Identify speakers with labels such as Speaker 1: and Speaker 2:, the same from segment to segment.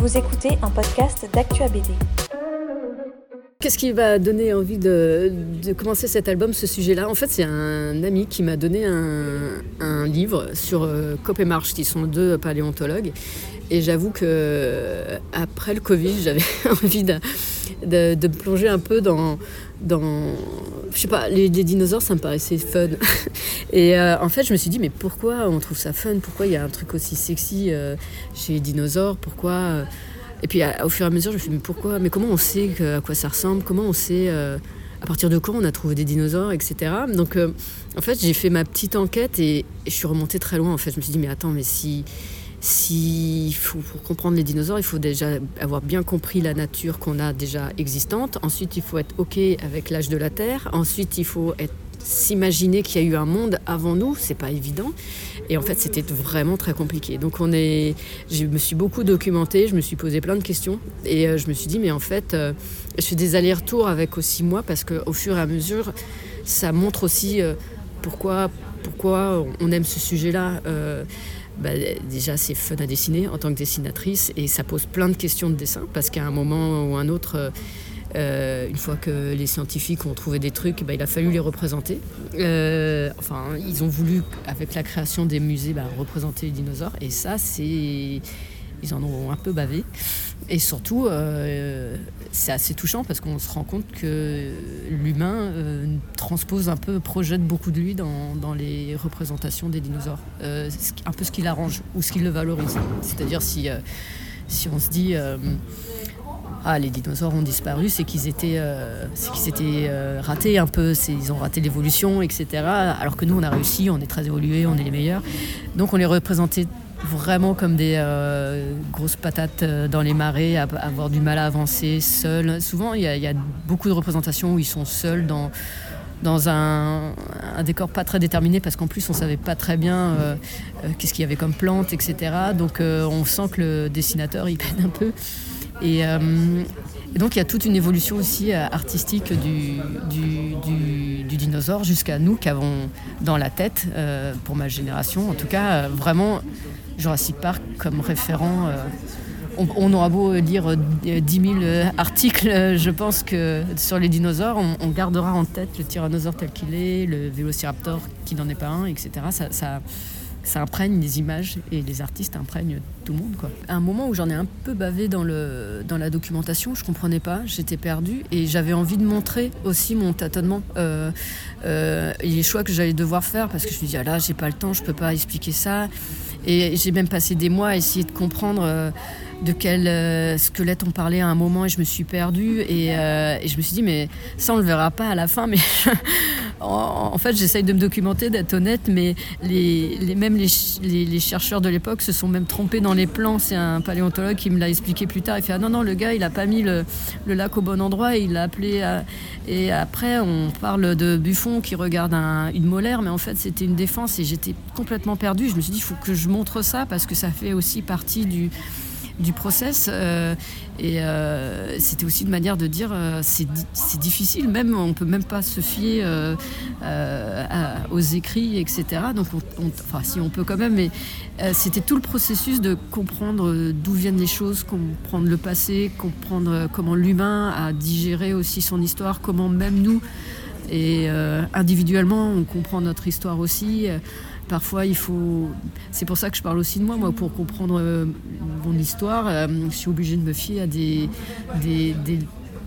Speaker 1: Vous écoutez un podcast d'Actua BD.
Speaker 2: Qu'est-ce qui m'a donné envie de, commencer cet album, ce sujet-là? En fait, c'est un ami qui m'a donné un, livre sur euh, Cop et March, qui sont deux paléontologues. Et j'avoue que après le Covid, j'avais envie de, de, me plonger un peu dans, dans je sais pas, les, dinosaures, ça me paraissait fun. Et euh, en fait, je me suis dit, mais pourquoi on trouve ça fun? Pourquoi il y a un truc aussi sexy euh, chez les dinosaures? Pourquoi euh, Et puis au fur et à mesure, je me suis dit, mais pourquoi? Mais comment on sait à quoi ça ressemble? Comment on sait à partir de quand on a trouvé des dinosaures, etc. Donc en fait, j'ai fait ma petite enquête et, et, je suis remontée très loin. En fait, je me suis dit, mais attends, mais si si, pour comprendre les dinosaures, il faut déjà avoir bien compris la nature qu'on a déjà existante. Ensuite, il faut être OK avec l'âge de la Terre. Ensuite, il faut s'imaginer qu'il y a eu un monde avant nous, c'est pas évident. Et en fait, c'était vraiment très compliqué. Donc, on est, je me suis beaucoup documentée, je me suis posé plein de questions. Et euh, je me suis dit, mais en fait, euh, je fais des allers-retours avec aussi moi parce qu'au fur et à mesure, ça montre aussi euh, pourquoi, pourquoi on aime ce sujet-là. Bah, déjà c'est fun à dessiner en tant que dessinatrice et ça pose plein de questions de dessin parce qu'à un moment ou un autre, euh, une fois que les scientifiques ont trouvé des trucs, bah, il a fallu les représenter. Euh, enfin, ils ont voulu, avec la création des musées, bah, représenter les dinosaures et ça c'est ils en ont un peu bavé. Et surtout, euh, c'est assez touchant parce qu'on se rend compte que l'humain euh, transpose un peu, projette beaucoup de lui dans, les représentations des dinosaures. Euh, un peu ce qui l'arrange ou ce qui le valorise. C'est-à-dire si, si on se dit ah les dinosaures ont disparu, c'est qu'ils étaient, qu'ils étaient ratés un peu, ils ont raté l'évolution, etc. Alors que nous on a réussi, on est très évolué, on est les meilleurs. Donc on les représentait vraiment comme des euh, grosses patates euh, dans les marais, à, avoir du mal à avancer seuls. Souvent, il y, a beaucoup de représentations où ils sont seuls dans, dans un, décor pas très déterminé parce qu'en plus on savait pas très bien euh, qu'est-ce qu'il y avait comme plantes, etc. Donc on sent que le dessinateur il peine un peu. Et, donc il y a toute une évolution aussi artistique du, dinosaure jusqu'à nous qui avons dans la tête, pour ma génération en tout cas, vraiment Jurassic Park comme référent. Euh, on, aura beau lire 10 000 articles, je pense que sur les dinosaures, on, gardera en tête le tyrannosaure tel qu'il est, le vélociraptor qui n'en est pas un, etc. Ça, imprègne les images et les artistes imprègnent tout le monde. À un moment où j'en ai un peu bavé dans, le, dans la documentation, je comprenais pas, j'étais perdue et j'avais envie de montrer aussi mon tâtonnement euh, euh, et les choix que j'allais devoir faire parce que je me disais, ah là, j'ai pas le temps, je peux pas expliquer ça. Et j'ai même passé des mois à essayer de comprendre euh, de quel euh, squelette on parlait à un moment et je me suis perdue. Euh, et, je me suis dit, mais ça, on le verra pas à la fin. Mais en, fait, j'essaye de me documenter, d'être honnête, mais même les, chercheurs de l'époque se sont même trompés dans les plans. C'est un paléontologue qui me l'a expliqué plus tard. Il fait, ah non, non, le gars, il a pas mis le, lac au bon endroit il l'a appelé. Et après, on parle de Buffon qui regarde une molaire, mais en fait, c'était une défense et j'étais complètement perdue. Je me suis dit, il faut que je montre ça parce que ça fait aussi partie du du process. Euh, et euh, c'était aussi une manière de dire euh, c'est, difficile, même on peut même pas se fier aux écrits, etc. Donc, enfin, si on peut quand même, mais c'était tout le processus de comprendre d'où viennent les choses, comprendre le passé, comprendre comment l'humain a digéré aussi son histoire, comment même nous, et individuellement, on comprend notre histoire aussi. Parfois, il faut. C'est pour ça que je parle aussi de moi. Moi, pour comprendre euh, mon histoire, euh, je suis obligée de me fier à des, des,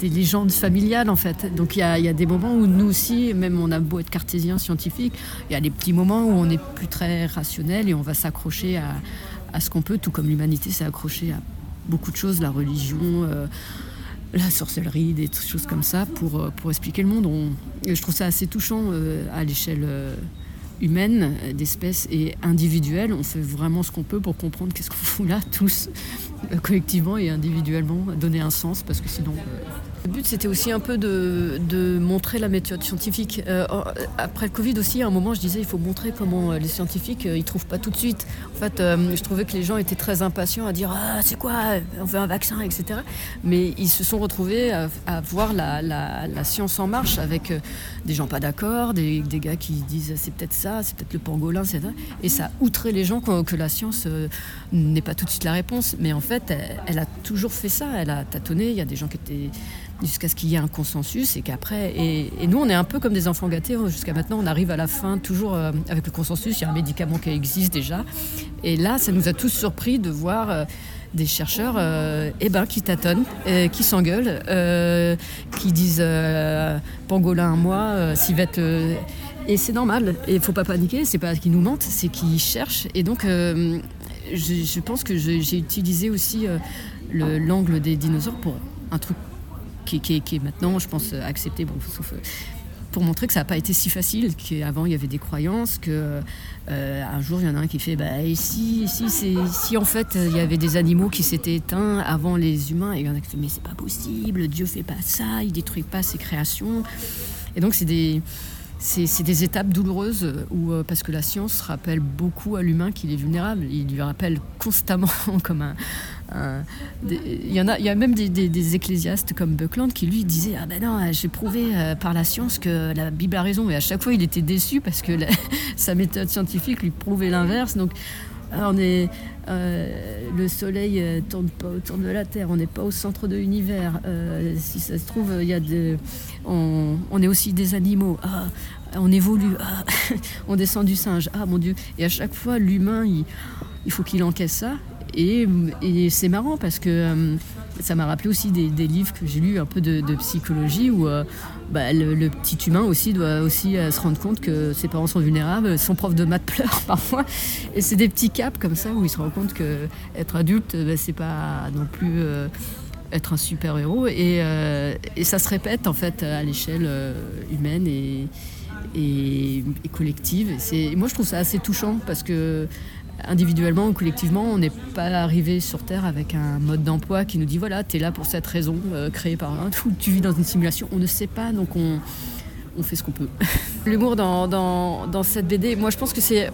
Speaker 2: légendes familiales, en fait. Donc, il y, a, des moments où nous aussi, même on a beau être cartésien, scientifique, il y a des petits moments où on n'est plus très rationnel et on va s'accrocher à, ce qu'on peut, tout comme l'humanité s'est accrochée à beaucoup de choses, la religion. Euh, la sorcellerie, des choses comme ça, pour expliquer le monde. je trouve ça assez touchant à l'échelle humaine, euh, d'espèces et individuelle. On fait vraiment ce qu'on peut pour comprendre qu'est-ce qu'on fout là, tous, euh, collectivement et individuellement, donner un sens, parce que sinon, euh, Le but, c'était aussi un peu de, montrer la méthode scientifique. Euh, après le Covid aussi, à un moment, je disais, il faut montrer comment les scientifiques, ils trouvent pas tout de suite. En fait, je trouvais que les gens étaient très impatients à dire, ah, c'est quoi, on veut un vaccin, etc. Mais ils se sont retrouvés à, voir la, science en marche avec des gens pas d'accord, des, gars qui disent, c'est peut-être ça, c'est peut-être le pangolin, etc. Et ça outré les gens que la science n'est pas tout de suite la réponse. Mais en fait, elle, a toujours fait ça. Elle a tâtonné. Il y a des gens qui étaient jusqu'à ce qu'il y ait un consensus et qu'après et, nous on est un peu comme des enfants gâtés jusqu'à maintenant on arrive à la fin toujours euh, avec le consensus il y a un médicament qui existe déjà et là ça nous a tous surpris de voir euh, des chercheurs euh, eh ben, qui tâtonnent, qui s'engueulent, qui disent pangolin un mois, civette. et c'est normal, il faut pas paniquer, c'est pas qu'ils nous mentent, c'est qu'ils cherchent. Et donc, je, pense que j'ai utilisé aussi l'angle des dinosaures pour un truc qui, est maintenant, je pense, accepté, bon, euh, pour montrer que ça n'a pas été si facile, qu'avant il y avait des croyances, que euh, un jour il y en a un qui fait bah et si, si, si en fait il y avait des animaux qui s'étaient éteints avant les humains, et il y en a qui disent mais c'est pas possible, Dieu fait pas ça, il détruit pas ses créations. Et donc c'est des c'est des étapes douloureuses où, euh, parce que la science rappelle beaucoup à l'humain qu'il est vulnérable. Il lui rappelle constamment comme un. Il, y en a, il y a même des, ecclésiastes comme Buckland qui lui disaient Ah ben non, j'ai prouvé euh, par la science que la Bible a raison. Et à chaque fois, il était déçu parce que sa méthode scientifique lui prouvait l'inverse. Donc on est, euh, le soleil ne tourne pas autour de la Terre, on n'est pas au centre de l'univers. si ça se trouve, il y a de, on, est aussi des animaux. Ah, on évolue. Ah, on descend du singe. Ah mon Dieu. Et à chaque fois, l'humain, il, faut qu'il encaisse ça. Et, c'est marrant parce que euh, ça m'a rappelé aussi des, livres que j'ai lus un peu de, psychologie où euh, bah, le, petit humain aussi doit aussi euh, se rendre compte que ses parents sont vulnérables, son prof de maths pleure parfois. Et c'est des petits caps comme ça où il se rend compte que être adulte, bah, c'est pas non plus être un super-héros. Euh, et, ça se répète en fait à l'échelle humaine et, et, collective. Et moi je trouve ça assez touchant parce que individuellement ou collectivement, on n'est pas arrivé sur Terre avec un mode d'emploi qui nous dit voilà, tu es là pour cette raison euh, créée par un, tu vis dans une simulation. On ne sait pas, donc on, on fait ce qu'on peut. L'humour dans, dans, dans, cette BD, moi je pense que c'est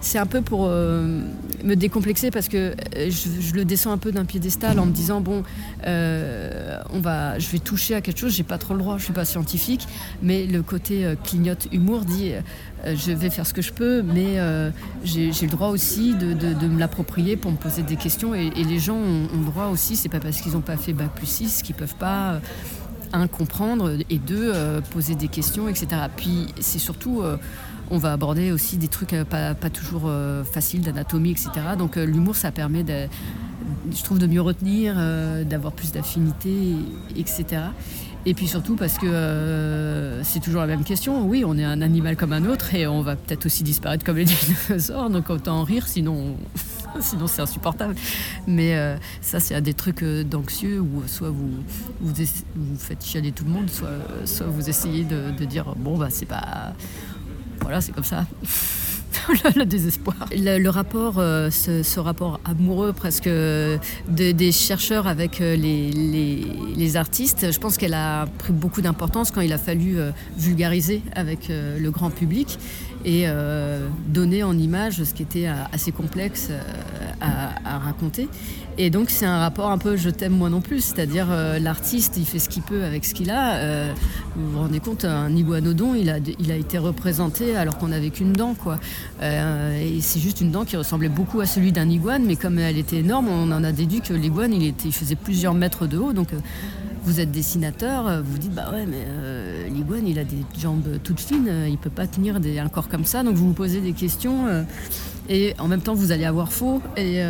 Speaker 2: c'est un peu pour euh, me décomplexer parce que euh, je, le descends un peu d'un piédestal en me disant bon, euh, on va, je vais toucher à quelque chose, j'ai pas trop le droit, je suis pas scientifique, mais le côté clignote humour dit je vais faire ce que je peux, mais j'ai le droit aussi de, me l'approprier pour me poser des questions et, les gens ont, le droit aussi, c'est pas parce qu'ils n'ont pas fait bac plus 6 qu'ils peuvent pas un comprendre et deux poser des questions, etc. Puis c'est surtout on va aborder aussi des trucs euh, pas, toujours euh, faciles d'anatomie, etc. Donc euh, l'humour, ça permet, je trouve, de mieux retenir, d'avoir plus d'affinité, etc. Et puis surtout parce que c'est toujours la même question. Oui, on est un animal comme un autre et on va peut-être aussi disparaître comme les dinosaures, donc autant en rire, sinon, sinon c'est insupportable. Mais ça, c'est un des trucs d'anxieux où soit vous, vous, faites chialer tout le monde, soit, soit vous essayez de, dire bon, bah c'est pas voilà, c'est comme ça. le, désespoir. Le, rapport, euh, ce, rapport amoureux presque des chercheurs avec euh, les, artistes, je pense qu'elle a pris beaucoup d'importance quand il a fallu euh, vulgariser avec le grand public et donner en image ce qui était assez complexe à, raconter. Et donc c'est un rapport un peu je t'aime moi non plus, c'est-à-dire l'artiste il fait ce qu'il peut avec ce qu'il a. vous vous rendez compte, un iguanodon il a, il a été représenté alors qu'on n'avait qu'une dent quoi. Euh, et c'est juste une dent qui ressemblait beaucoup à celui d'un iguane, mais comme elle était énorme, on en a déduit que l'iguane, il, il faisait plusieurs mètres de haut. Donc euh, vous êtes dessinateur, euh, vous dites, bah ouais, mais l'iguane, il a des jambes toutes fines, il peut pas tenir des, un corps comme ça. Donc vous vous posez des questions. et en même temps, vous allez avoir faux. Et,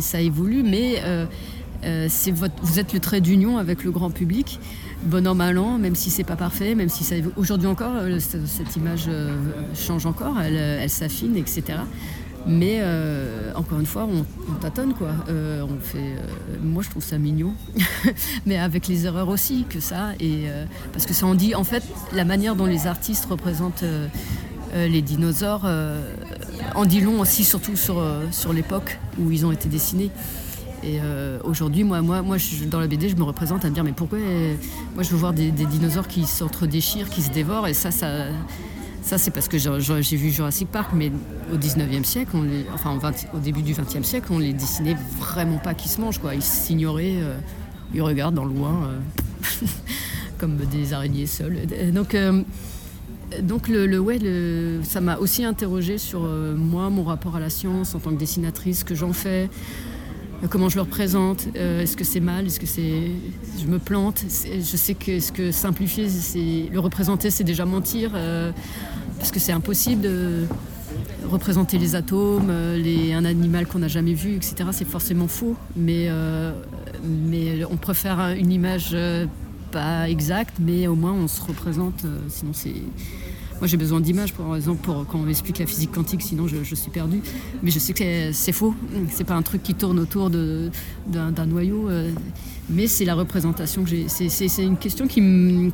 Speaker 2: ça évolue, mais c'est votre, vous êtes le trait d'union avec le grand public bon an, mal an, même si c'est pas parfait, même si ça aujourd'hui encore, euh, cette image euh, change encore, euh, elle s'affine, etc. Mais encore une fois, on, tâtonne quoi. on fait, moi, je trouve ça mignon, mais avec les erreurs aussi que ça. Et parce que ça en dit, en fait, la manière dont les artistes représentent les dinosaures en dit long aussi, surtout sur, sur l'époque où ils ont été dessinés. Et aujourd'hui, moi, moi, moi dans la BD, je me représente à me dire mais pourquoi moi je veux voir des, dinosaures qui s'entre-déchirent, qui se dévorent, et ça, ça, ça c'est parce que j'ai vu Jurassic Park, mais au 19e siècle, enfin au début du 20e siècle, on les dessinait vraiment pas qui se mangent, quoi. Ils s'ignoraient, ils regardent dans le loin comme des araignées seules. Donc donc le, ouais, ça m'a aussi interrogé sur euh, moi, mon rapport à la science en tant que dessinatrice, ce que j'en fais, euh, comment je le représente, euh, est-ce que c'est mal, est-ce que c'est, je me plante, je sais que ce que simplifier, c'est le représenter, c'est déjà mentir, parce que c'est impossible de représenter les atomes, un animal qu'on n'a jamais vu, etc. C'est forcément faux, mais mais on préfère une image pas exacte, mais au moins on se représente. sinon c'est moi, j'ai besoin d'images, par exemple, pour quand on m'explique la physique quantique, sinon je, suis perdu. Mais je sais que c'est faux. C'est pas un truc qui tourne autour d'un noyau. Euh, mais c'est la représentation que j'ai. C'est une question qui me,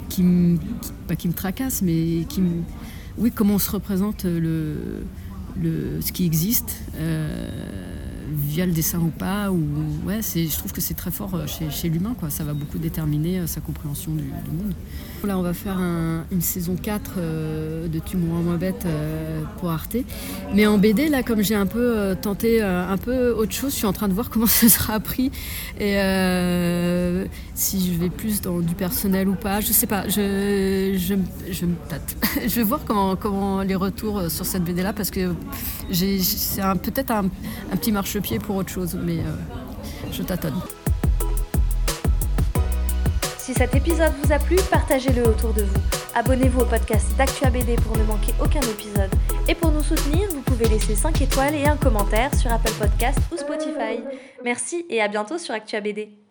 Speaker 2: pas qui me tracasse, mais qui me. Oui, comment on se représente le, le, ce qui existe. Euh, via le dessin ou pas. Ou, ouais, je trouve que c'est très fort euh, chez, chez l'humain. Quoi. Ça va beaucoup déterminer euh, sa compréhension du, monde. Là, on va faire une saison 4 euh, de Tu moins moins bête pour Arte. Mais en BD, là, comme j'ai un peu tenté un peu autre chose, je suis en train de voir comment ce sera appris. Et si je vais plus dans du personnel ou pas, je sais pas. Je, je, je me tâte. je vais voir comment, comment les retours sur cette BD-là parce que c'est peut-être un, petit marché pied pour autre chose, mais euh, je tâtonne.
Speaker 1: Si cet épisode vous a plu, partagez-le autour de vous. Abonnez-vous au podcast d'Actua BD pour ne manquer aucun épisode. Et pour nous soutenir, vous pouvez laisser 5 étoiles et un commentaire sur Apple Podcast ou Spotify. Merci et à bientôt sur Actua BD.